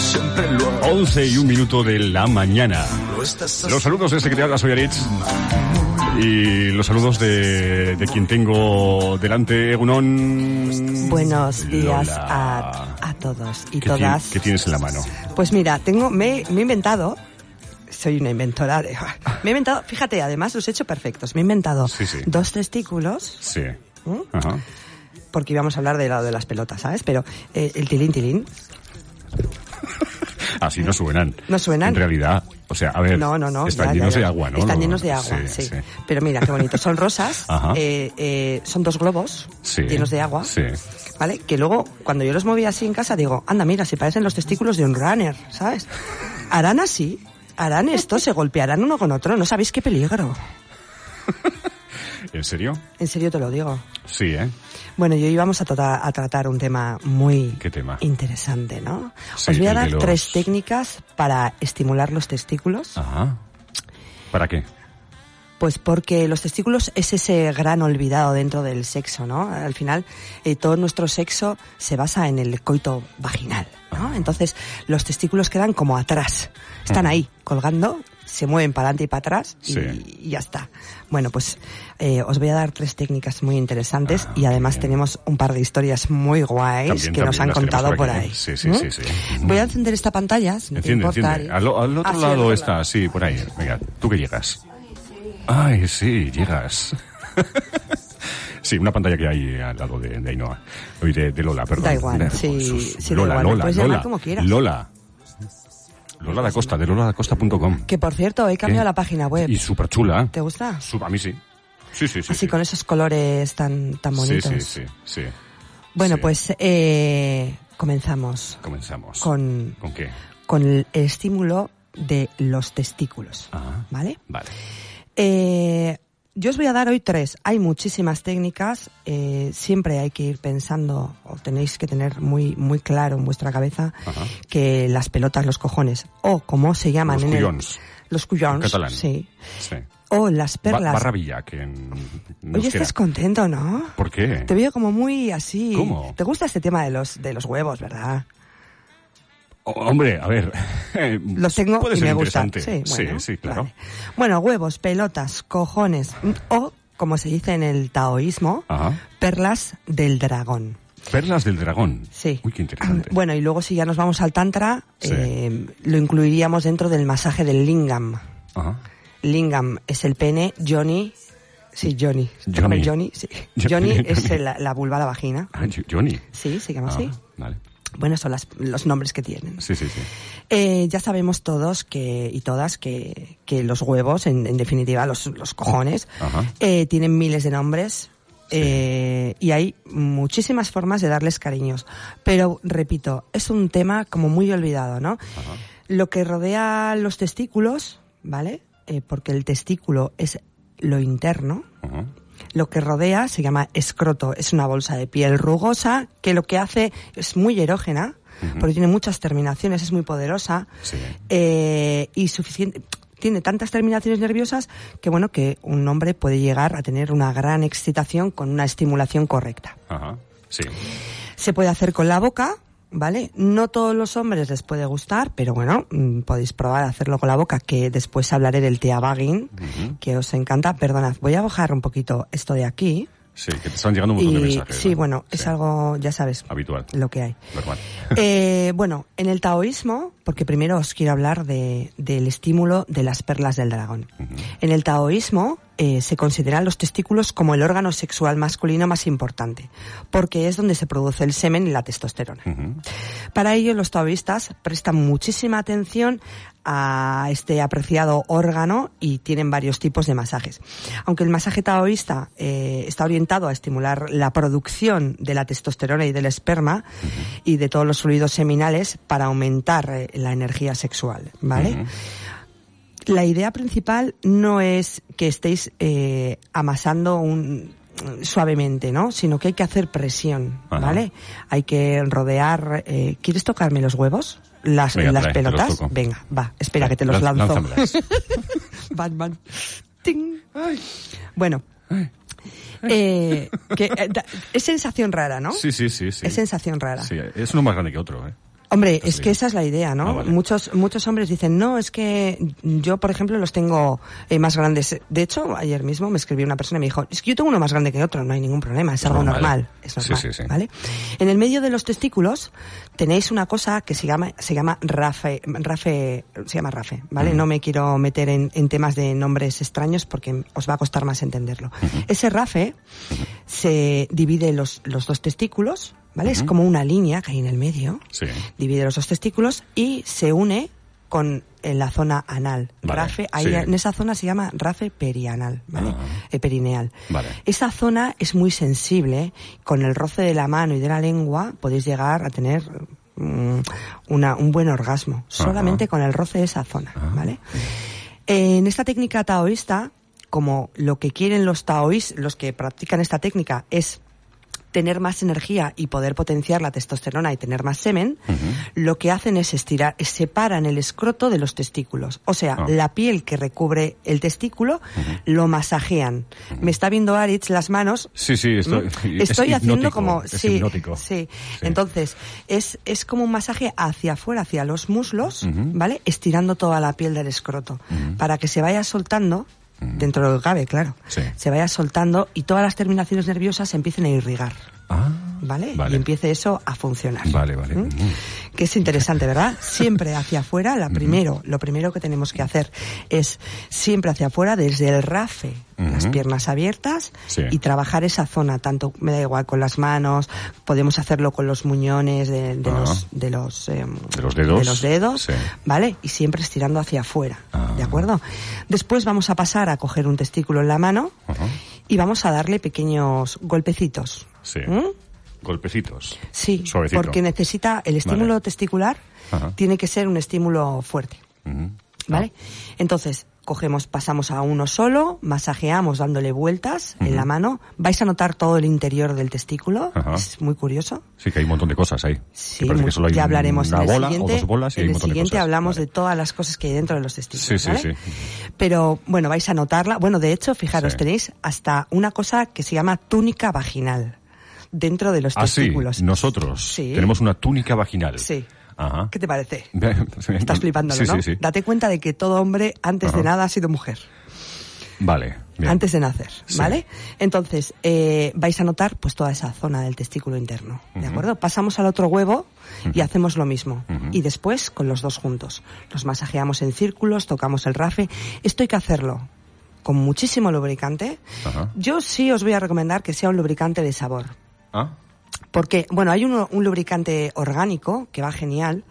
siempre lo hago. 11 y un minuto de la mañana. Los saludos de este que te habla, soy Aritz. Y los saludos de, de quien tengo delante, Egunon. Buenos días a, a todos y ¿Qué todas. ¿Qué tienes en la mano? Pues mira, tengo, me, me he inventado, soy una inventora de... Me he inventado, fíjate, además los he hecho perfectos. Me he inventado Sí, sí. dos testículos, Sí. ¿Mm? Ajá. porque íbamos a hablar de lado de las pelotas, ¿sabes? Pero eh, el tilín tilín, Así no suenan. ¿No suenan? En realidad, o sea, a ver. no, no, no. Están ya, llenos ya. de agua, ¿no? Están llenos de agua, sí. sí. Pero mira, qué bonito. Son rosas, eh, eh, son dos globos Sí. llenos de agua. Sí. ¿Vale? Que luego, cuando yo los movía así en casa, digo, anda, mira, si parecen los testículos de un runner, ¿sabes? Harán así, harán esto, se golpearán uno con otro, no sabéis qué peligro. ¿En serio? En serio te lo digo. Sí, ¿eh? Bueno, y hoy vamos a, a tratar un tema muy ¿Qué tema? interesante, ¿no? Sí, Os voy a dar los- tres técnicas para estimular los testículos. Ajá. ¿Para qué? Pues porque los testículos es ese gran olvidado dentro del sexo, ¿no? Al final, eh, todo nuestro sexo se basa en el coito vaginal, ¿no? Entonces, los testículos quedan como atrás. Están ahí, colgando, se mueven para adelante y para atrás y, Sí. y ya está. Bueno, pues eh, os voy a dar tres técnicas muy interesantes Ah, y además bien. tenemos un par de historias muy guays También, que nos también han las tenemos contado por por, ahí. Sí, sí, ¿Mm? sí, sí. Voy a encender esta pantalla, si no te importa. enciende. Al, al otro Ah, sí, lado otro está, lado. sí, por ahí. Venga, tú que llegas. Ay, sí, llegas. sí, una pantalla que hay al lado de, de Ainhoa. Oye, de, de Lola, perdón. Da igual, sí, sí, da Lola, igual, me Lola, Lola. como quieras. Lola. Lola da Costa, de loladacosta.com. Que por cierto, he cambiado la página web. Y súper chula. ¿Te gusta? A mí sí. Sí, sí, sí. Así sí. con esos colores tan, tan Sí, bonitos. sí, sí, sí. Bueno, Sí. pues eh, comenzamos Comenzamos. con, ¿Con qué? con el estímulo de los testículos. Ah, ¿Vale? vale. Eh, yo os voy a dar hoy tres. Hay muchísimas técnicas. eh, siempre hay que ir pensando, o tenéis que tener muy, muy claro en vuestra cabeza, Ajá. que las pelotas, los cojones, o como se llaman Los en el- cuyons. los cuyons, catalán. sí. Sí. O las Ba- perlas. barra Villac en Oye, estás contento, ¿no? ¿Por qué? Te veo como muy así. ¿Cómo? ¿Te gusta este tema de los, de los huevos, verdad? Hombre, a ver. Los tengo puede y ser me gustan. Sí, bueno, sí, claro. vale. Bueno, huevos, pelotas, cojones o, como se dice en el taoísmo, Ajá. perlas del dragón. Perlas del dragón. Sí. Uy, qué interesante. Bueno, y luego si ya nos vamos al tantra, Sí. eh, lo incluiríamos dentro del masaje del lingam. Ajá. Lingam es el pene, Johnny... Sí, Johnny. Johnny. Johnny, sí. Johnny, Johnny es la, la vulva, la vagina. Ah, Jo- Johnny. Sí, se llama Ah, así. Vale. Bueno, son las- los nombres que tienen. Sí, sí, sí. Eh, ya sabemos todos que y todas que, que los huevos, en, en definitiva los, los cojones, eh, tienen miles de nombres Sí. eh, y hay muchísimas formas de darles cariños. Pero, repito, es un tema como muy olvidado, ¿no? Ajá. Lo que rodea los testículos, ¿vale? Eh, porque el testículo es lo interno, Ajá. Lo que rodea se llama escroto. Es una bolsa de piel rugosa que lo que hace es muy erógena, porque tiene muchas terminaciones, es muy poderosa Sí. eh, y suficiente. Tiene tantas terminaciones nerviosas que bueno que un hombre puede llegar a tener una gran excitación con una estimulación correcta. Ajá. Sí. Se puede hacer con la boca, ¿vale? No todos los hombres les puede gustar, pero bueno, mm, podéis probar a hacerlo con la boca, que después hablaré del teabagging, Ujú. que os encanta. Perdonad, voy a bajar un poquito esto de aquí. Sí, que te están llegando un montón de mensajes. sí, ¿no? bueno, es algo, ya sabes, Habitual. lo que hay. Normal. Eh, bueno, en el taoísmo, porque primero os quiero hablar de, del estímulo de las perlas del dragón. En el taoísmo eh, se consideran los testículos como el órgano sexual masculino más importante, porque es donde se produce el semen y la testosterona. Para ello, los taoístas prestan muchísima atención a este apreciado órgano y tienen varios tipos de masajes. Aunque el masaje taoísta eh, está orientado a estimular la producción de la testosterona y del esperma y de todos los fluidos seminales para aumentar eh, la energía sexual, ¿vale? La idea principal no es que estéis eh, amasando un suavemente, ¿no? Sino que hay que hacer presión, Ajá. ¿vale? Hay que rodear. eh, ¿Quieres tocarme los huevos? Las, Venga, las trae, te los pelotas. Venga, va, espera que te los Lanz- lanzo. van. Ting. Bueno. Eh, que, eh, da- es sensación rara, ¿no? Sí, sí, sí, sí. Es sensación rara. Sí, es uno más grande que otro, ¿eh? Hombre, es que esa es la idea, ¿no? Ah, vale. Muchos muchos hombres dicen, no, es que yo, por ejemplo, los tengo eh, más grandes. De hecho, ayer mismo me escribió una persona y me dijo, es que yo tengo uno más grande que otro, no hay ningún problema, es algo normal. normal. Es Sí, normal, sí, sí. ¿vale? En el medio de los testículos tenéis una cosa que se llama, se llama rafe, rafe, se llama rafe, ¿vale? No me quiero meter en, en temas de nombres extraños porque os va a costar más entenderlo. Ese rafe se divide los, los dos testículos, ¿vale? Es como una línea que hay en el medio Sí. divide los dos testículos y se une con en la zona anal. Vale, rafe, ahí sí. en esa zona se llama rafe perianal, ¿vale? Ah. Eh, perineal. Vale. Esa zona es muy sensible, con el roce de la mano y de la lengua podéis llegar a tener mm, una, un buen orgasmo, solamente con el roce de esa zona, Ah. ¿vale? En esta técnica taoísta, como lo que quieren los taoís, los que practican esta técnica, es tener más energía y poder potenciar la testosterona y tener más semen, lo que hacen es estirar, separan el escroto de los testículos. O sea, Ah. la piel que recubre el testículo lo masajean. Me está viendo Aritz las manos. Sí, sí, estoy, ¿Mm? es Estoy haciendo como es sí, hipnótico. sí. Sí. Entonces, es, es como un masaje hacia afuera, hacia los muslos. ¿vale? Estirando toda la piel del escroto para que se vaya soltando dentro de lo que cabe, claro. Sí. Se vaya soltando y todas las terminaciones nerviosas se empiecen a irrigar. Ah, ¿Vale? Vale. Y empiece eso a funcionar. Vale, vale. ¿Mm? Que es interesante, ¿verdad? Siempre hacia afuera, la primero, lo primero que tenemos que hacer es siempre hacia afuera, desde el rafe, las piernas abiertas, Sí. y trabajar esa zona, tanto, me da igual, con las manos, podemos hacerlo con los muñones de, de Ah. los, de los, em, De los dedos. de los dedos, Sí. ¿vale? Y siempre estirando hacia afuera, Ah. ¿de acuerdo? Después vamos a pasar a coger un testículo en la mano y vamos a darle pequeños golpecitos. Sí. ¿Mm? Golpecitos. Sí, Suavecito. porque necesita el estímulo Vale. testicular Ajá. tiene que ser un estímulo fuerte. ¿vale? Entonces, cogemos, pasamos a uno solo, masajeamos dándole vueltas en la mano, vais a notar todo el interior del testículo, Ajá. es muy curioso. Sí, que hay un montón de cosas ahí. Sí, mu- que solo hay ya hablaremos una en el bola siguiente. o dos bolas y hay en un el de siguiente cosas. hablamos Vale. de todas las cosas que hay dentro de los testículos. Sí, sí, sí. Pero bueno, vais a notarla. Bueno, de hecho, fijaros, Sí. tenéis hasta una cosa que se llama túnica vaginal dentro de los Ah, sí, testículos. nosotros Sí. tenemos una túnica vaginal. Sí. Ajá. ¿Qué te parece? Estás flipándolo, ¿no? Sí, sí, Date cuenta de que todo hombre antes de nada ha sido mujer. Vale. bien. Antes de nacer. ¿vale? Entonces, eh, vais a notar pues toda esa zona del testículo interno, ¿de acuerdo? Pasamos al otro huevo y hacemos lo mismo. Y después con los dos juntos. Los masajeamos en círculos, tocamos el rafe. Esto hay que hacerlo con muchísimo lubricante. Ajá. Yo sí os voy a recomendar que sea un lubricante de sabor. Ah, Porque, bueno, hay un lubricante orgánico que va genial,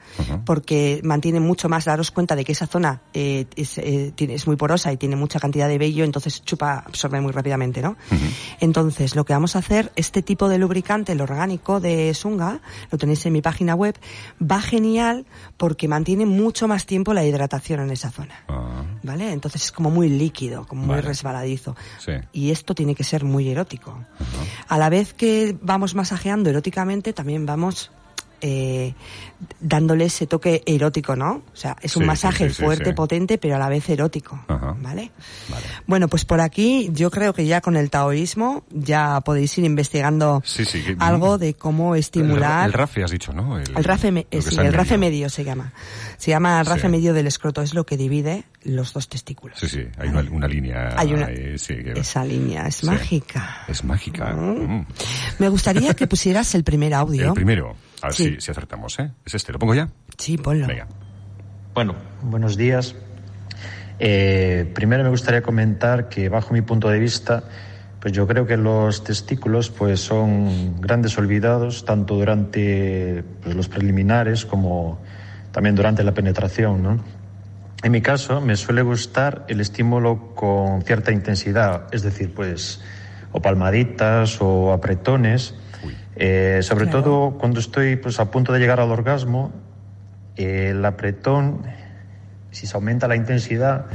porque mantiene mucho más, daros cuenta de que esa zona eh, es, eh, tiene- es muy porosa y tiene mucha cantidad de vello, entonces chupa, absorbe muy rápidamente, ¿no? Entonces, lo que vamos a hacer, este tipo de lubricante, el orgánico de Sunga, lo tenéis en mi página web, va genial porque mantiene mucho más tiempo la hidratación en esa zona. ah, ¿Vale? Entonces es como muy líquido, como muy resbaladizo. Sí. Y esto tiene que ser muy erótico. A la vez que vamos masajeando eróticamente, también vamos eh, dándole ese toque erótico, ¿no? O sea, es un Sí, masaje sí, sí, sí, fuerte, potente, pero a la vez erótico. Ajá. ¿Vale? Vale. Bueno, pues por aquí yo creo que ya con el taoísmo ya podéis ir investigando que- algo de cómo estimular. El, el rafe has dicho, ¿no? El rafe, me- está en el rafe medio. se llama. Se llama el rafe medio del escroto, es lo que divide los dos testículos. Sí, sí, hay una, una línea. Hay una- ahí, sí, que- Esa línea es Sí. mágica. Es mágica. Mm. Me gustaría que pusieras el primer audio. El primero. A ver Sí. si, si acertamos, ¿eh? Es este. ¿Lo pongo ya? Sí, ponlo. Venga. Bueno, buenos días. Eh, primero me gustaría comentar que bajo mi punto de vista, pues yo creo que los testículos pues son grandes olvidados tanto durante pues, los preliminares como también durante la penetración, ¿no? En mi caso me suele gustar el estímulo con cierta intensidad, es decir, pues o palmaditas o apretones. Eh, sobre Claro. todo cuando estoy pues a punto de llegar al orgasmo, eh, el apretón, si se aumenta la intensidad,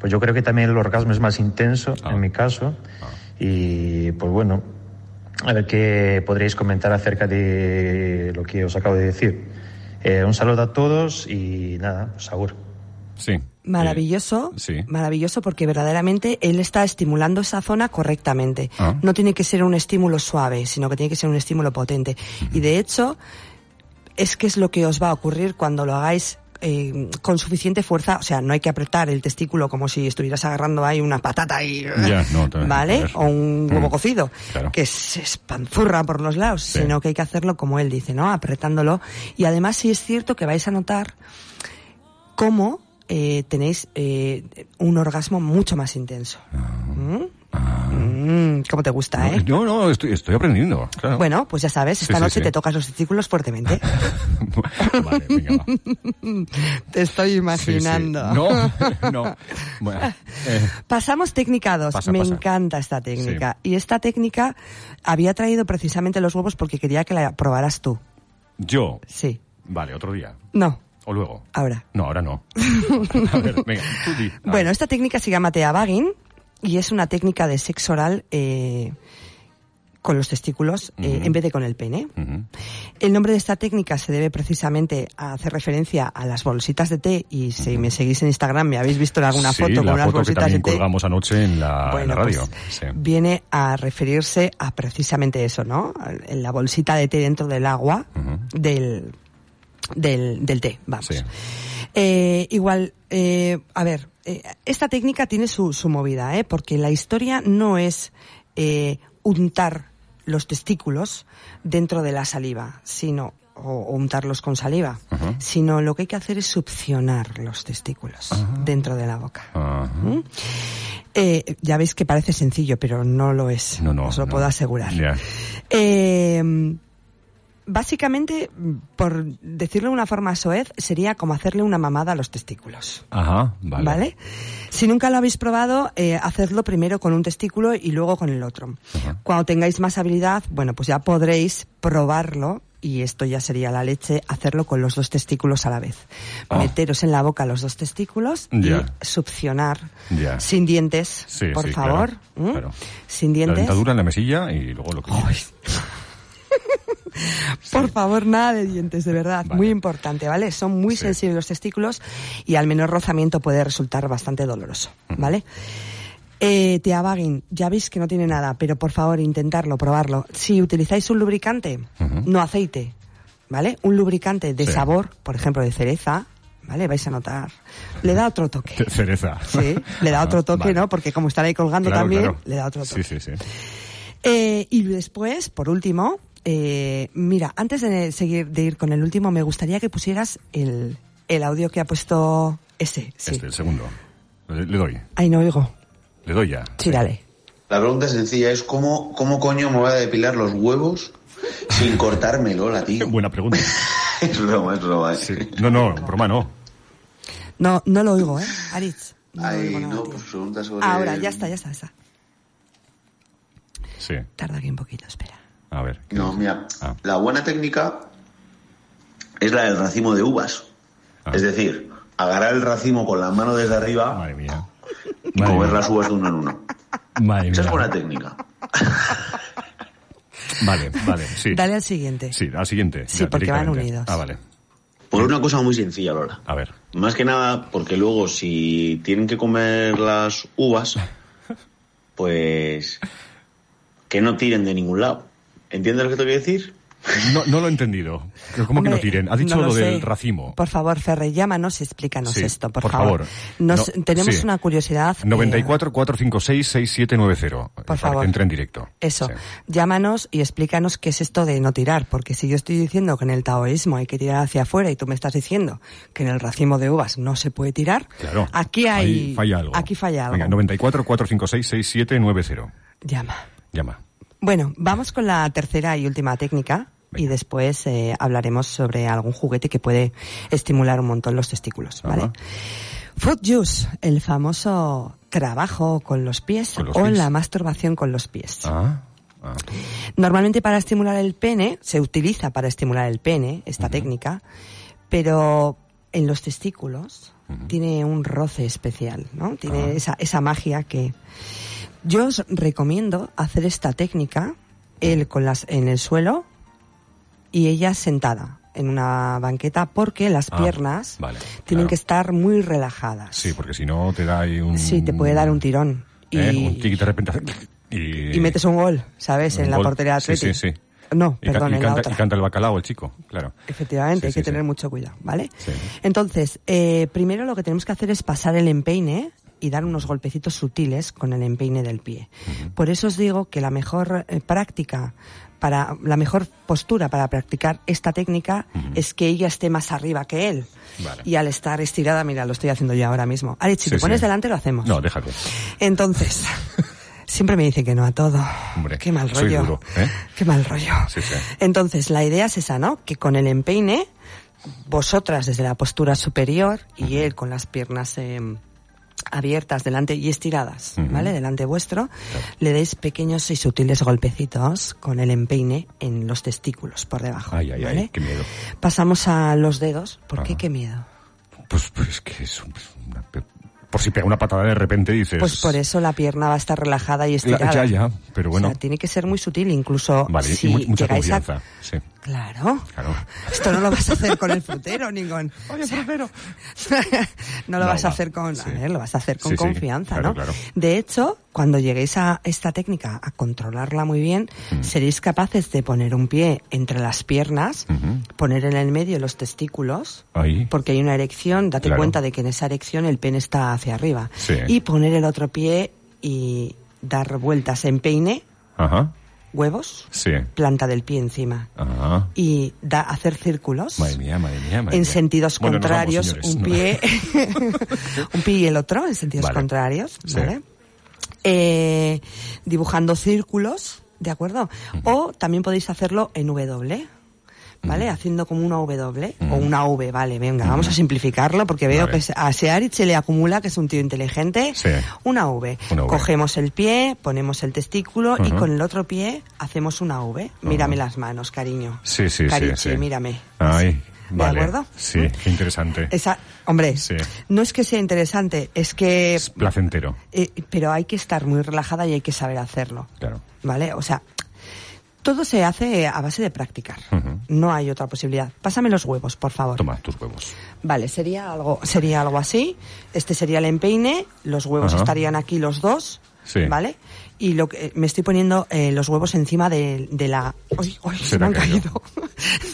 pues yo creo que también el orgasmo es más intenso, Ah. en mi caso. Y pues bueno, a ver qué podréis comentar acerca de lo que os acabo de decir. Eh, un saludo a todos y nada, pues seguro. Sí. Maravilloso, Eh, sí. maravilloso porque verdaderamente él está estimulando esa zona correctamente. Ah. No tiene que ser un estímulo suave, sino que tiene que ser un estímulo potente. Y de hecho, es que es lo que os va a ocurrir cuando lo hagáis eh, con suficiente fuerza, o sea, no hay que apretar el testículo como si estuvieras agarrando ahí una patata y, Ya, no, te- ¿vale? O un huevo Mm, cocido, claro. que se espanzurra por los lados, Sí. sino que hay que hacerlo como él dice, ¿no? Apretándolo. Y además sí es cierto que vais a notar cómo eh, tenéis eh, un orgasmo mucho más intenso. ¿Mm? Mm, ¿Cómo te gusta, eh? No, no, estoy, estoy aprendiendo. Claro. Bueno, pues ya sabes, esta sí, noche sí. te tocas los testículos fuertemente. vale, venga, va. te estoy imaginando. No, no. Bueno, eh, Pasamos técnica 2. Pasa, Me pasa. encanta esta técnica. Y esta técnica había traído precisamente los huevos porque quería que la probaras tú. yo. Sí. Vale, otro día. No, O luego. ahora. No, ahora no. A ver, venga, tú di. A Bueno, ver. esta técnica se llama teabagging y es una técnica de sexo oral eh, con los testículos eh, en vez de con el pene. El nombre de esta técnica se debe precisamente a hacer referencia a las bolsitas de té y si me seguís en Instagram me habéis visto en alguna Sí, foto con unas foto que bolsitas de té. colgamos anoche en la, en la radio. pues, Sí. viene a referirse a precisamente eso, ¿no? En la bolsita de té dentro del agua del, del, del té, vamos. Sí. Eh, igual, eh, a ver, eh, esta técnica tiene su, su movida, ¿eh? Porque la historia no es eh, untar los testículos dentro de la saliva, sino o, o untarlos con saliva, sino lo que hay que hacer es succionar los testículos dentro de la boca. ¿Mm? Ya veis que parece sencillo, pero no lo es. No, no. Os lo no. puedo asegurar. Ya. Básicamente, por decirlo de una forma soez, sería como hacerle una mamada a los testículos. Ajá, vale. ¿Vale? Si nunca lo habéis probado, eh, hacedlo primero con un testículo y luego con el otro. Ajá. Cuando tengáis más habilidad, bueno, pues ya podréis probarlo y esto ya sería la leche, hacerlo con los dos testículos a la vez. Ah. Meteros en la boca los dos testículos y succionar sin dientes, Sí, por sí, favor. claro, ¿Mm? claro. Sin La dientes. dentadura en la mesilla y luego lo que. Por favor, nada de dientes, de verdad. Vale. Muy importante, ¿vale? Son muy Sí. sensibles los testículos y al menor rozamiento puede resultar bastante doloroso, ¿vale? Eh, teabagging, ya veis que no tiene nada, pero por favor, intentarlo, probarlo. Si utilizáis un lubricante, no aceite, ¿vale? Un lubricante de Sí. sabor, por ejemplo, de cereza, ¿vale? Vais a notar. Le da otro toque. Ce- Cereza. Sí, le da otro toque, Vale. ¿no? Porque como están ahí colgando Claro, también, claro. le da otro toque. Sí, sí, sí. Eh, y después, por último, eh, mira, antes de seguir de ir con el último, me gustaría que pusieras el, el audio que ha puesto ese. Sí. Este, el segundo. Le, le doy. Ay, no oigo. Le doy ya. Sí, dale. La pregunta sencilla es cómo, cómo coño me voy a depilar los huevos sin cortármelo, la tío. Buena pregunta. Es broma, es broma. ¿eh? Sí. No, no, broma no. No, no lo oigo, ¿eh? Aritz. No Ay, nada, no, pues pregunta sobre... Ahora, ya está, ya está, ya está. Sí. Tarda aquí un poquito, espera. A ver. ¿qué No, mira, Ah. la buena técnica es la del racimo de uvas. Ah. Es decir, agarrar el racimo con la mano desde arriba Madre mía. y Madre mía. las uvas de uno en uno. Madre Esa es buena técnica. Vale, vale, sí. Dale al siguiente. Sí, al siguiente. Sí, ya, porque van unidos. Ah, vale. Por una cosa muy sencilla, Lola. A ver. Más que nada, porque luego si tienen que comer las uvas, pues que no tiren de ningún lado. ¿Entiendes lo que te quiero decir? No, no lo he entendido. ¿Cómo que no Hombre, tiren? Ha dicho no lo, sé. del racimo. Por favor, Ferre, llámanos y explícanos Sí, esto, por, por favor. Nos- No, tenemos sí. una curiosidad. eh, 94 456 6790. Por favor. Entra en directo. Eso, Sí. llámanos y explícanos qué es esto de no tirar, porque si yo estoy diciendo que en el taoísmo hay que tirar hacia afuera y tú me estás diciendo que en el racimo de uvas no se puede tirar, Claro. aquí hay Ahí falla algo. aquí falla algo. Venga, 94 456 6790. Llama. Llama. Bueno, vamos con la tercera y última técnica y después eh, hablaremos sobre algún juguete que puede estimular un montón los testículos, ¿vale? Ajá. Foot juice, el famoso trabajo con los pies Con los o pies. la masturbación con los pies. Ah. ah. Normalmente para estimular el pene, se utiliza para estimular el pene esta técnica, pero en los testículos tiene un roce especial, ¿no? Tiene Ah. esa, esa magia que... Yo os recomiendo hacer esta técnica, él con las, en el suelo y ella sentada en una banqueta porque las Ah, piernas vale, tienen claro. que estar muy relajadas. Sí, porque si no te da ahí un... Sí, te puede dar un tirón. Y, ¿eh? Un tic de repente... Y, y metes un gol, ¿sabes? un en la portería de Sí, sí, sí. No, Y, perdón, y en la canta, otra. y canta el bacalao el chico, claro. Efectivamente, Sí, hay sí, que tener mucho cuidado, ¿vale? Sí. Entonces, eh, primero lo que tenemos que hacer es pasar el empeine y dar unos golpecitos sutiles con el empeine del pie. Por eso os digo que la mejor eh, práctica para la mejor postura para practicar esta técnica es que ella esté más arriba que él. Vale. Y al estar estirada, mira, lo estoy haciendo yo ahora mismo. Alex, si Sí, te pones sí. delante lo hacemos. No, déjalo. Entonces, siempre me dice que no a todo. Hombre, Qué mal soy rollo. duro, ¿eh? Qué mal rollo. Sí. Entonces, la idea es esa, ¿no? Que con el empeine, vosotras desde la postura superior y él con las piernas eh, abiertas delante y estiradas. ¿vale? Delante vuestro, le deis pequeños y sutiles golpecitos con el empeine en los testículos por debajo. Ay, ay, ¿vale? ay, qué miedo. Pasamos a los dedos. ¿Por qué Ajá. qué miedo? Pues, pues es que es un- es una por si pega una patada de repente dices... Pues por eso la pierna va a estar relajada y La- estirada. ya, ya, pero bueno. O sea, tiene que ser muy sutil, incluso Vale, si y mu- mucha llegáis a- confianza. Sí, Claro. claro. Esto no lo vas a hacer con el frutero ni con... Oye, frutero. no lo No, vas a hacer con... sí. A ver, lo vas a hacer con Sí, sí, confianza, claro, ¿no? claro. De hecho, cuando lleguéis a esta técnica, a controlarla muy bien, Mm. seréis capaces de poner un pie entre las piernas, poner en el medio los testículos, Ahí. porque hay una erección, date cuenta de que en esa erección el pene está hacia arriba. Sí. Y poner el otro pie y dar vueltas en peine, Ajá. Huevos, Sí. planta del pie encima. Ajá. Y da, hacer círculos Madre mía, madre mía, madre en sentidos Bueno, nos vamos, contrarios, un pie, un pie y el otro en sentidos Vale. contrarios, Sí. ¿vale? Eh, dibujando círculos, ¿de acuerdo? O también podéis hacerlo en W. ¿Vale? Haciendo como una W o una V, vale, venga, vamos a simplificarlo porque veo Vale. que a Searit se le acumula que es un tío inteligente. Sí. Una v. Una V. Cogemos el pie, ponemos el testículo y con el otro pie hacemos una V. Mírame las manos, cariño. Sí, sí, sí, mírame. Ay, ¿De vale. acuerdo? Sí, qué interesante. Esa, hombre, Sí. no es que sea interesante, es que... Es placentero, eh, pero hay que estar muy relajada y hay que saber hacerlo, claro. ¿vale? O sea, todo se hace a base de practicar. No hay otra posibilidad. Pásame los huevos, por favor. Toma tus huevos. Vale, sería algo, sería algo así. Este sería el empeine, los huevos estarían aquí los dos, Sí. ¿vale? Y lo que me estoy poniendo eh, los huevos encima de, de la. ¡Uy, uy! Se, Se me han ha caído.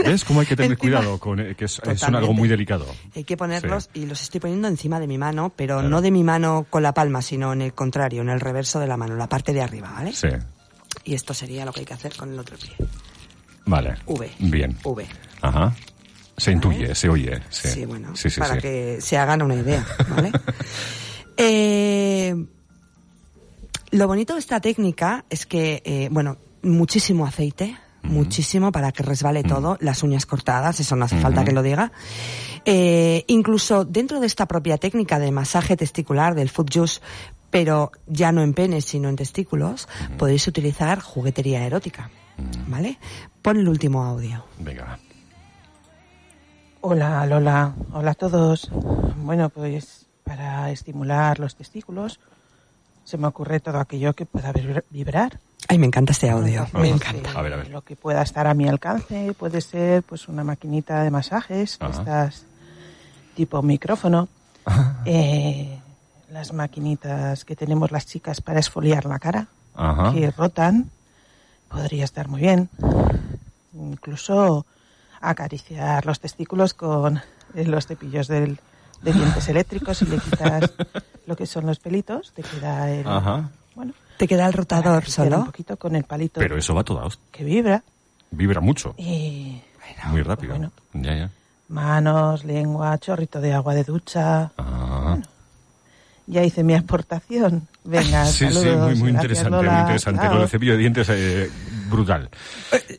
¿Ves cómo hay que tener Encima- cuidado con eh, que es, es un algo muy delicado? Hay que ponerlos Sí. y los estoy poniendo encima de mi mano, pero Claro. no de mi mano con la palma, sino en el contrario, en el reverso de la mano, la parte de arriba, ¿vale? Sí. Y esto sería lo que hay que hacer con el otro pie. Vale. V. Bien. V. Ajá. Se intuye, se oye. Sí, Sí, bueno, Sí, sí, para que se hagan una idea, ¿vale? Eh, lo bonito de esta técnica es que, eh, bueno, muchísimo aceite, muchísimo para que resbale todo, las uñas cortadas, eso no hace falta que lo diga. Eh, incluso dentro de esta propia técnica de masaje testicular del foot juice, pero ya no en penes, sino en testículos, podéis utilizar juguetería erótica, ¿vale? Pon el último audio. Venga. Hola Lola, hola a todos. Bueno, pues para estimular los testículos se me ocurre todo aquello que pueda vibra- vibrar. Ay, me encanta este audio, me eh, encanta. A ver, a ver. Lo que pueda estar a mi alcance puede ser pues una maquinita de masajes, Ajá. estas tipo micrófono, eh, las maquinitas que tenemos las chicas para esfoliar la cara, Ajá. que rotan, podría estar muy bien. Incluso acariciar los testículos con eh, los cepillos del, de dientes eléctricos y le quitas lo que son los pelitos, te queda el... Ajá. Bueno, ¿Te queda el rotador solo? Un poquito con el palito Pero eso va toda hostia. que vibra Vibra mucho. y Muy rápido. bueno. Ya, ya. manos, lengua, chorrito de agua de ducha. Ah. Ya hice mi aportación. Venga, Sí, sí, muy, muy interesante, Lola. muy interesante. Chao. Lo del cepillo de dientes, eh, brutal.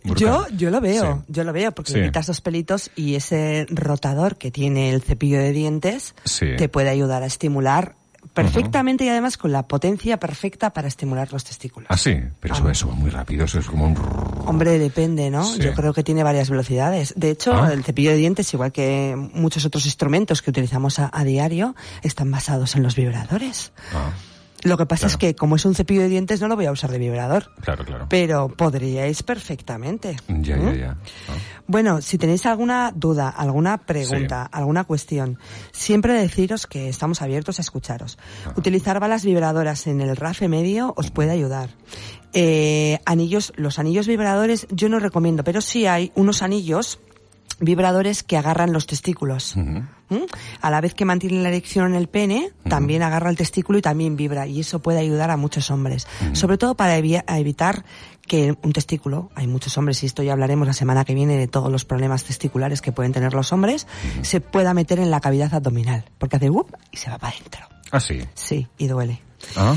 Brutal. Yo, yo lo veo, Sí. yo lo veo, porque Sí. le quitas dos pelitos y ese rotador que tiene el cepillo de dientes Sí. te puede ayudar a estimular perfectamente y además con la potencia perfecta para estimular los testículos. Ah, sí, pero eso, eso va muy rápido, eso es como un... Hombre, depende, ¿no? Sí. Yo creo que tiene varias velocidades. De hecho, Ah. el cepillo de dientes, igual que muchos otros instrumentos que utilizamos a, a diario, están basados en los vibradores. Ah, Lo que pasa Claro. es que como es un cepillo de dientes no lo voy a usar de vibrador. Claro, claro. Pero podríais perfectamente. Ya, ¿Mm? ya, ya. ¿no? Bueno, si tenéis alguna duda, alguna pregunta, alguna cuestión, siempre deciros que estamos abiertos a escucharos. Utilizar balas vibradoras en el RAFE medio os puede ayudar. Eh, anillos, los anillos vibradores yo no recomiendo, pero sí hay unos anillos vibradores que agarran los testículos. ¿Mm? A la vez que mantiene la erección en el pene, también agarra el testículo y también vibra. Y eso puede ayudar a muchos hombres. Sobre todo para evi- evitar que un testículo, hay muchos hombres, y esto ya hablaremos la semana que viene de todos los problemas testiculares que pueden tener los hombres, se pueda meter en la cavidad abdominal. Porque hace ¡up! y se va para adentro. Ah, sí. Sí, y duele. Ah,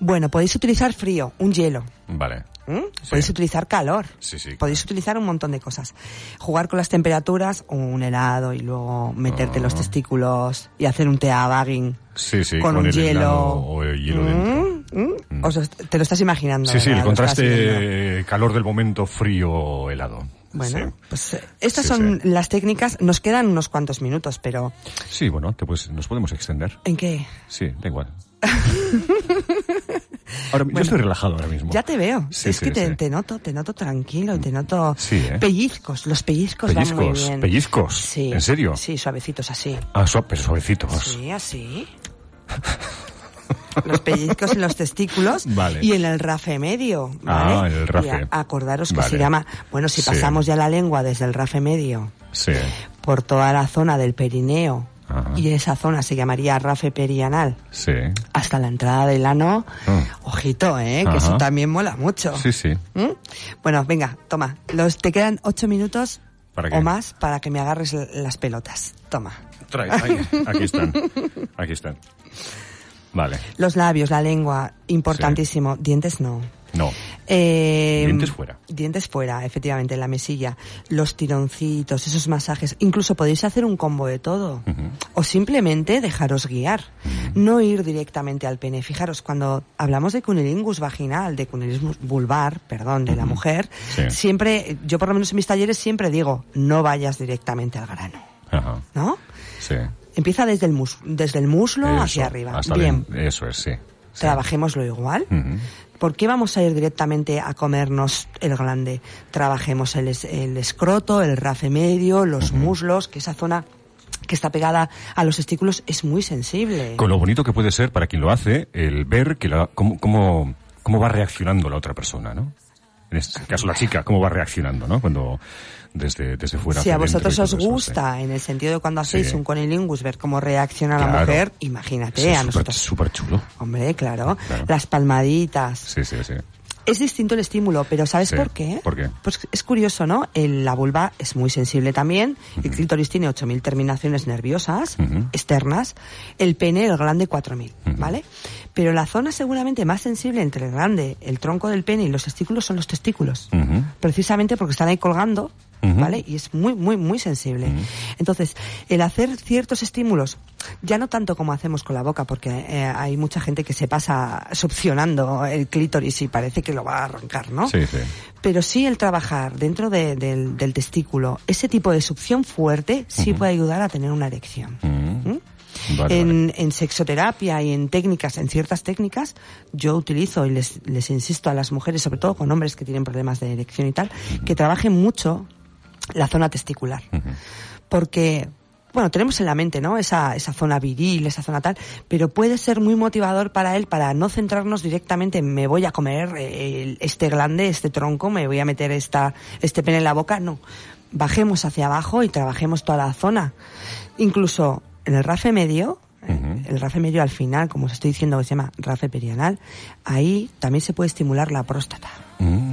Bueno, podéis utilizar frío, un hielo. vale. ¿Mm? Sí. Podéis utilizar calor. Sí, sí, Podéis utilizar un montón de cosas. Jugar con las temperaturas, un helado y luego meterte Ah. los testículos y hacer un teabagging Sí, sí, con, con un el hielo. o el hielo. ¿Mm? ¿Mm? Os lo- te lo estás imaginando. Sí, sí, el ¿verdad? Estás viendo. contraste calor del momento, frío, helado. Bueno, Sí. pues eh, estas Sí, son sí. las técnicas. Nos quedan unos cuantos minutos, pero Sí, bueno, te puedes- nos podemos extender. ¿en qué? Sí, da igual. Ahora, yo estoy relajado ahora mismo. Ya te veo. Sí, es sí, que te, sí. te noto, te noto tranquilo te noto ¿eh? pellizcos. Los pellizcos, van muy bien. pellizcos. Sí. ¿En serio? Sí, suavecitos así. Ah, suave, pero suavecitos. Sí, así. Los pellizcos en los testículos Vale. y en el rafe medio. ¿vale? Ah, en el rafe. A- acordaros que Vale. se llama, bueno, si Sí. pasamos ya la lengua desde el rafe medio Sí. por toda la zona del perineo Ajá. y esa zona se llamaría rafe perianal Sí. hasta la entrada del ano, Ah. ojito, ¿eh? que eso también mola mucho. Sí, sí. ¿Mm? Bueno, venga, toma. Los, te quedan ocho minutos ¿Para qué? o más para que me agarres las pelotas. Toma. Trae. Aquí están. Aquí están. Vale. Los labios, la lengua, importantísimo. Dientes no. No. Eh, Dientes fuera. Dientes fuera, efectivamente, en la mesilla. Los tironcitos, esos masajes. Incluso podéis hacer un combo de todo. O simplemente dejaros guiar. No ir directamente al pene. Fijaros, cuando hablamos de cunilingus vaginal, de cunilingus vulvar, perdón, de la mujer, Sí. siempre, yo por lo menos en mis talleres siempre digo, no vayas directamente al grano. Ajá. ¿No? Sí. Empieza desde el, mus- desde el muslo Eso, hacia arriba. Bien, el- eso es, sí. Sí. trabajémoslo igual. ¿Por qué vamos a ir directamente a comernos el glande? Trabajemos el, el escroto, el rafe medio, los muslos, que esa zona que está pegada a los testículos es muy sensible. Con lo bonito que puede ser para quien lo hace, el ver que la, cómo, cómo, cómo va reaccionando la otra persona, ¿no? En este caso la chica, cómo va reaccionando, ¿no? Cuando desde, desde fuera. si a hacia dentro vosotros os gusta, en el sentido de cuando hacéis Sí. un conilingus, ver cómo reacciona la Claro. mujer, sí. imagínate Sí, a súper- nosotros. Súper chulo. Hombre, claro. Claro. Las palmaditas. Sí, sí, sí. Es distinto el estímulo, pero ¿sabes Sí. por qué? ¿Por qué? Pues es curioso, ¿no? El- la vulva es muy sensible también. El clítoris tiene 8.000 terminaciones nerviosas Ujú. externas. El pene, el glande, 4.000, Ujú. ¿vale? Pero la zona seguramente más sensible entre el glande, el tronco del pene y los testículos son los testículos. Precisamente porque están ahí colgando. ¿vale? Y es muy, muy, muy sensible. Entonces, el hacer ciertos estímulos, ya no tanto como hacemos con la boca, porque eh, hay mucha gente que se pasa succionando el clítoris y parece que lo va a arrancar, ¿no? Sí, sí. Pero sí el trabajar dentro de- del, del testículo, ese tipo de succión fuerte, sí puede ayudar a tener una erección. Mm. Vale, en, vale. en sexoterapia y en técnicas, en ciertas técnicas, yo utilizo y les, les insisto a las mujeres, sobre todo con hombres que tienen problemas de erección y tal, que trabajen mucho la zona testicular. Porque, bueno, tenemos en la mente, ¿no? Esa, esa zona viril, esa zona tal, pero puede ser muy motivador para él para no centrarnos directamente en me voy a comer eh, este glande, este tronco, me voy a meter esta, este pene en la boca, no. Bajemos hacia abajo y trabajemos toda la zona. Incluso en el rafe medio, el rafe medio al final, como os estoy diciendo que se llama rafe perianal, ahí también se puede estimular la próstata. Mm.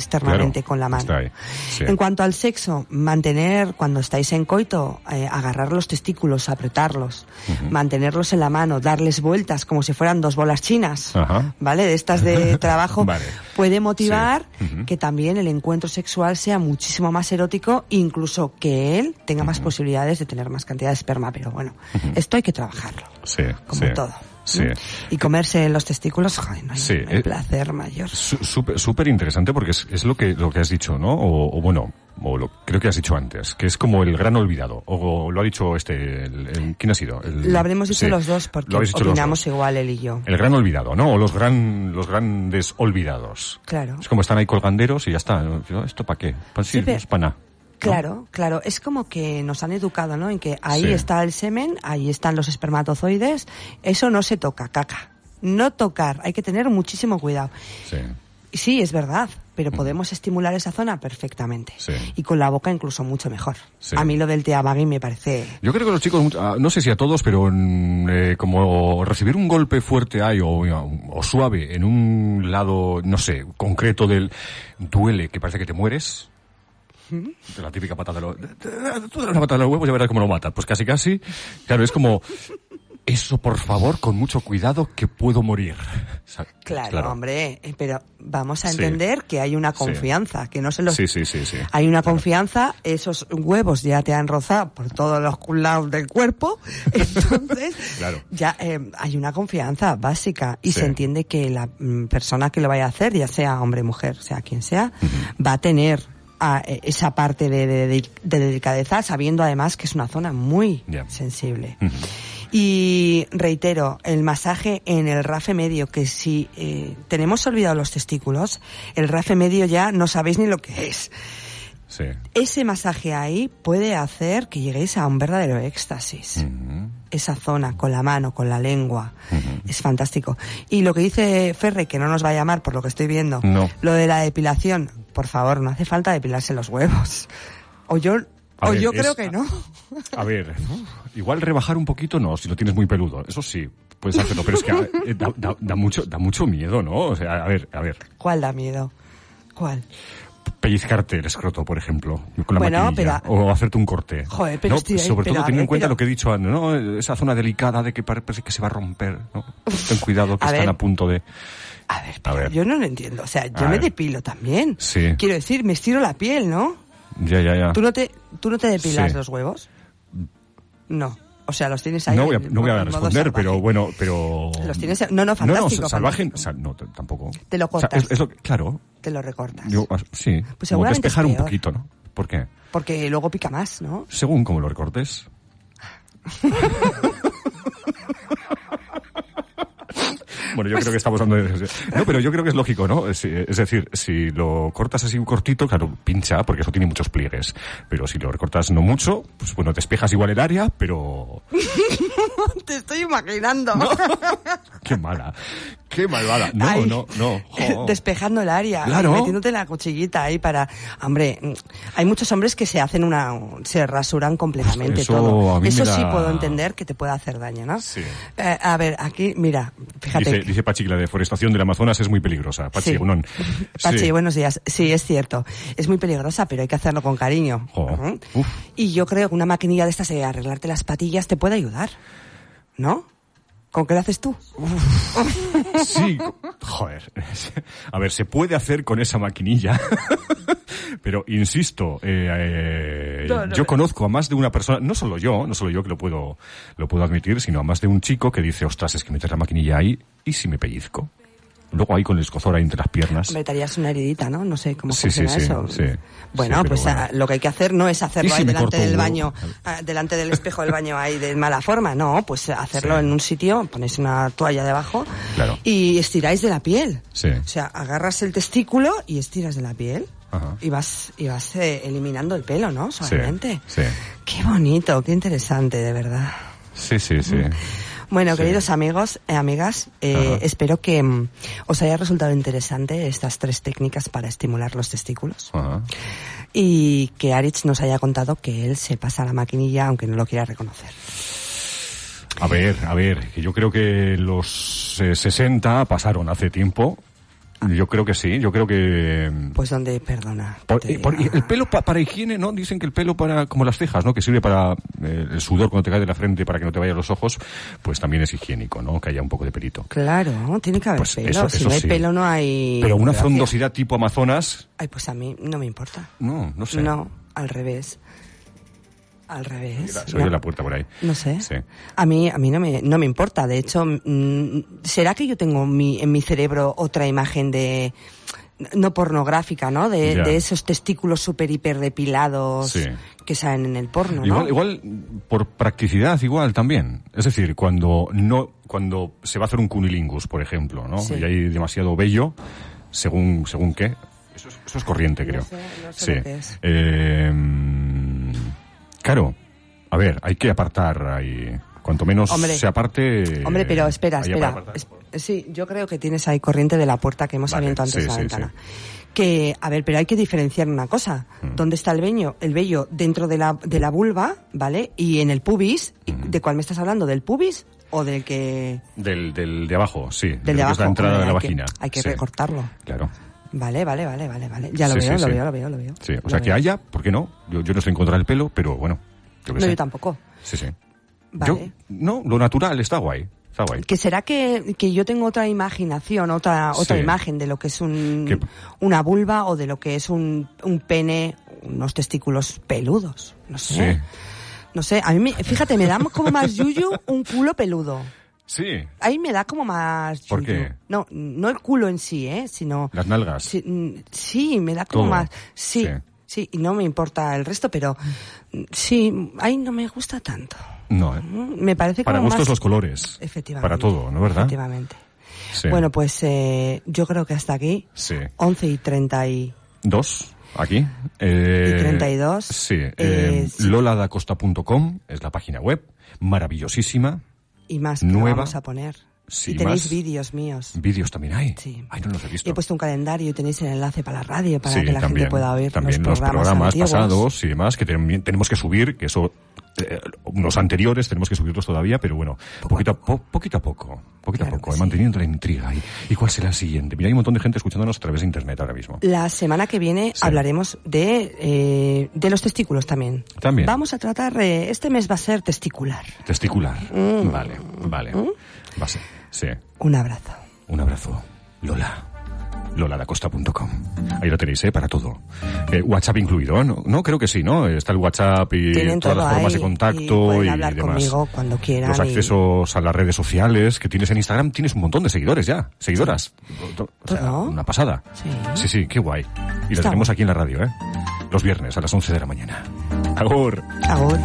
Externamente Claro, con la mano. está ahí, sí. En cuanto al sexo, mantener, cuando estáis en coito, eh, agarrar los testículos, apretarlos, mantenerlos en la mano, darles vueltas como si fueran dos bolas chinas, Ajá. ¿vale? De estas de trabajo, Vale. puede motivar Sí. Que también el encuentro sexual sea muchísimo más erótico, incluso que él tenga más posibilidades de tener más cantidad de esperma, pero bueno, esto hay que trabajarlo, Sí, como sí, todo. Sí. Y comerse los testículos, joder, no hay, Sí, no hay eh, placer mayor. Súper interesante porque es, es lo que lo que has dicho, ¿no? O, o bueno, o lo, creo que has dicho antes, que es como el gran olvidado. O, lo ha dicho este, el- el- ¿quién ha sido? El- Lo habremos dicho sí, los dos porque opinamos dos. igual él y yo. El gran olvidado, ¿no? O los gran, los grandes olvidados. Claro. Es como están ahí colganderos y ya está. ¿Esto para qué? Pues sí, para nada. Claro, claro. Es como que nos han educado, ¿no? En que ahí Sí. está el semen, ahí están los espermatozoides. Eso no se toca, caca. No tocar. Hay que tener muchísimo cuidado. Sí. Sí, es verdad, pero podemos estimular esa zona perfectamente. Sí. Y con la boca incluso mucho mejor. Sí. A mí lo del teabagui me parece... Yo creo que los chicos, ah, no sé si a todos, pero mm, eh, como recibir un golpe fuerte hay o, o suave en un lado, no sé, concreto del duele, que parece que te mueres. De la típica patada de los... Tú una patada de los huevos y ya verás cómo lo mata. Pues casi casi, claro, es como... Eso, por favor, con mucho cuidado, que puedo morir. O sea, Claro, hombre, eh, pero vamos a Sí. entender que hay una Sí. confianza, que no se los... Sí, sí, sí, sí. Hay una confianza, esos huevos ya te han rozado por todos los lados del cuerpo, entonces Claro. ya eh, hay una confianza básica y se entiende que la mm, persona que lo vaya a hacer, ya sea hombre, mujer, sea quien sea, va a tener ah, eh, esa parte de, de- de- de delicadeza, sabiendo además que es una zona muy sensible. Y reitero, el masaje en el rafe medio, que si eh, tenemos olvidado los testículos, el rafe medio ya no sabéis ni lo que es. Sí. Ese masaje ahí puede hacer que lleguéis a un verdadero éxtasis. Esa zona, con la mano, con la lengua, es fantástico. Y lo que dice Ferre, que no nos va a llamar por lo que estoy viendo, No. lo de la depilación, por favor, no hace falta depilarse los huevos. O yo, A o ver, yo es- creo que no. A ver, igual rebajar un poquito no, si lo tienes muy peludo. Eso sí, puedes hacerlo, pero es que eh, da, da- da mucho, da mucho miedo, ¿no? O sea, a ver, a ver, ¿Cuál da miedo? ¿Cuál? Pellizcarte el escroto, por ejemplo, con la Bueno, pero- o hacerte un corte. Joder, pero no, ahí, sobre todo a teniendo en cuenta pero- lo que he dicho antes, ¿no? Esa zona delicada de que parece que se va a romper, ¿no? Ten cuidado que A están ver. a punto de... A ver, A pero ver. yo no lo entiendo. O sea, yo A me ver. depilo también. Sí. Quiero decir, me estiro la piel, ¿no? Ya, ya, ya. ¿Tú no te, tú no te depilas Sí. los huevos? No. O sea, los tienes ahí. No voy a, no voy a responder, salvaje. pero bueno, pero... Los tienes... No, no, fantástico. No, no, salvaje, sal- no, tampoco. Te lo O sea, cortas. es- es lo que- claro, Te lo recortas. yo, ah, sí, Pues seguramente despejar es un poquito, ¿no? ¿Por qué? Porque luego pica más, ¿no? Según como lo recortes. Bueno, yo creo que estamos dando... No, pero yo creo que es lógico, ¿no? Es, es decir, si lo cortas así un cortito, claro, pincha, porque eso tiene muchos pliegues. Pero si lo recortas no mucho, pues bueno, despejas igual el área, pero... Te estoy imaginando. ¡Qué mala! ¡Qué malvada! No, Ay, no, no. Jo. Despejando el área. Claro. Metiéndote la cuchillita ahí para... Hombre, mm, hay muchos hombres que se hacen una... Se rasuran completamente Eso todo. a mí Eso sí puedo entender que te puede hacer daño, ¿no? Sí. Eh, a ver, aquí, mira, fíjate. Dice, dice Pachi que la deforestación del Amazonas es muy peligrosa. Pachi, Sí. Egunon. Pachi, Sí. buenos días. Sí, es cierto. Es muy peligrosa, pero hay que hacerlo con cariño. Jo. Uf. Y yo creo que una maquinilla de estas de arreglarte las patillas te puede ayudar. ¿No? ¿Con qué lo haces tú? Sí, joder. A ver, se puede hacer con esa maquinilla. Pero insisto, eh, eh, No, no, yo no. conozco a más de una persona, no solo yo, no solo yo que lo puedo, lo puedo admitir, sino a más de un chico que dice, ostras, es que meter la maquinilla ahí y si me pellizco. Luego ahí con el escozor ahí entre las piernas. Harías una heridita, ¿no? No sé cómo Sí, sí, funciona sí, eso. sí. Bueno, Sí, pues bueno. ah, lo que hay que hacer no es hacerlo ¿Y si ahí me delante del baño, ah, delante del espejo del baño ahí de mala forma. No, pues hacerlo Sí. en un sitio, ponéis una toalla debajo Claro. y estiráis de la piel. Sí. O sea, agarras el testículo y estiras de la piel. Ajá. Y vas, y vas eh, eliminando el pelo, ¿no? Suavemente. sí. Qué bonito, qué interesante, de verdad. Sí, sí, sí. Bueno, Sí. queridos amigos, eh, amigas, eh, espero que mm, os haya resultado interesante estas tres técnicas para estimular los testículos Ajá. y que Aritz nos haya contado que él se pasa la maquinilla aunque no lo quiera reconocer. A ver, a ver, que yo creo que los eh, 60 pasaron hace tiempo. Yo creo que sí, yo creo que... Pues donde, perdona. Por- eh, por- el pelo pa- para higiene, ¿no? Dicen que el pelo para, como las cejas, ¿no? Que sirve para eh, el sudor cuando te cae de la frente para que no te vayan los ojos, pues también es higiénico, ¿no? Que haya un poco de pelito. Claro, tiene que haber Pues pelo. eso- si eso no hay sí. pelo no hay... Pero una frondosidad tipo Amazonas, Ay, pues a mí no me importa. no, no sé. No, al revés. Al revés. Se oye No. la puerta por ahí. No sé. Sí. A mí, a mí no me, no me importa. De hecho, mm, ¿será que yo tengo mi, en mi cerebro otra imagen de, no pornográfica, ¿no? De, esos testículos super hiper depilados Sí. que salen en el porno, ¿no? Igual, igual por practicidad igual también. Es decir, cuando no, cuando se va a hacer un cunilingus, por ejemplo, ¿no? Sí. Y hay demasiado vello, según, según qué. Eso es, eso es corriente, creo. sé, no sé sí. lo que es. Eh, claro. A ver, hay que apartar ahí. Cuanto menos Hombre. se aparte. Hombre, pero espera, ahí espera. para apartar. Es- sí, yo creo que tienes ahí corriente de la puerta que hemos Vale, abierto antes sí, la sí, ventana. sí. Que, a ver, pero hay que diferenciar una cosa. Mm. ¿Dónde está el vello? El vello dentro de la, de la vulva, ¿vale? Y en el pubis. ¿Y Mm. ¿De cuál me estás hablando? ¿Del pubis o del que...? Del, del de abajo, sí. Del de es abajo. la entrada Hombre, de la hay que- vagina. hay que recortarlo. Claro. Vale, vale, vale, vale, vale. Ya lo Sí, veo, sí, lo sí. veo, lo veo, lo veo. Sí, o Lo sea, que haya, ¿por qué no? Yo, yo no estoy en contra del pelo, pero bueno, yo No, sé. yo tampoco. Sí, sí. Vale. Yo, no, lo natural está guay. Está guay. Que será que, que yo tengo otra imaginación, otra, otra imagen de lo que es un, una vulva o de lo que es un, un pene, unos testículos peludos. No sé. No sé, a mí, me- fíjate, me da como más yuyu un culo peludo. Sí. Ahí me da como más ¿Por yuyu. qué? No, no el culo en sí, ¿eh? Sino... Las nalgas. Sí, mm, sí, me da como Todo. más... Sí, Sí. sí, y no me importa el resto, pero mm, sí, ahí no me gusta tanto. No, ¿eh? Mm, Me parece Para como gustos más... los colores. Efectivamente. Para todo, ¿no verdad? Efectivamente. Sí. Bueno, pues eh, yo creo que hasta aquí. Sí. 11 y 30 y... Dos, aquí. Eh, Y 32. Sí. Eh, Eh, sí. loladacosta.com es la página web. Maravillosísima. Y más que Nueva. vamos a poner. Sí, y tenéis vídeos míos. Vídeos también hay. Sí. Ay, no los he visto. He puesto un calendario y tenéis el enlace para la radio para Sí, que la también, gente pueda oír también los programas, pasados y demás que también tenemos que subir, que eso eh, unos anteriores tenemos que subirlos todavía, pero bueno, poquito a, po- poquito a poco, poquito Claro a poco, sí. manteniendo la intriga. ¿Y, ¿Y cuál será el siguiente? Mira, hay un montón de gente escuchándonos a través de internet ahora mismo. La semana que viene Sí. hablaremos de, eh, de los testículos también. También. Vamos a tratar, eh, este mes va a ser testicular. Testicular. Mm. Vale, vale. Va a ser. Sí. Un abrazo. Un abrazo. Lola. loladacosta.com. Ahí lo tenéis, ¿eh? Para todo. Eh, WhatsApp incluido, ¿no? No, creo que sí, ¿no? Está el WhatsApp y Tienen todas las formas de contacto y y, hablar demás. conmigo cuando quieran. Los y- accesos a las redes sociales que tienes en Instagram, tienes un montón de seguidores ya, seguidoras. O sea, ¿Todo? una pasada. Sí. Sí, sí, qué guay. Y lo tenemos aquí en la radio, ¿eh? Los viernes a las 11 de la mañana. Agur. Agur.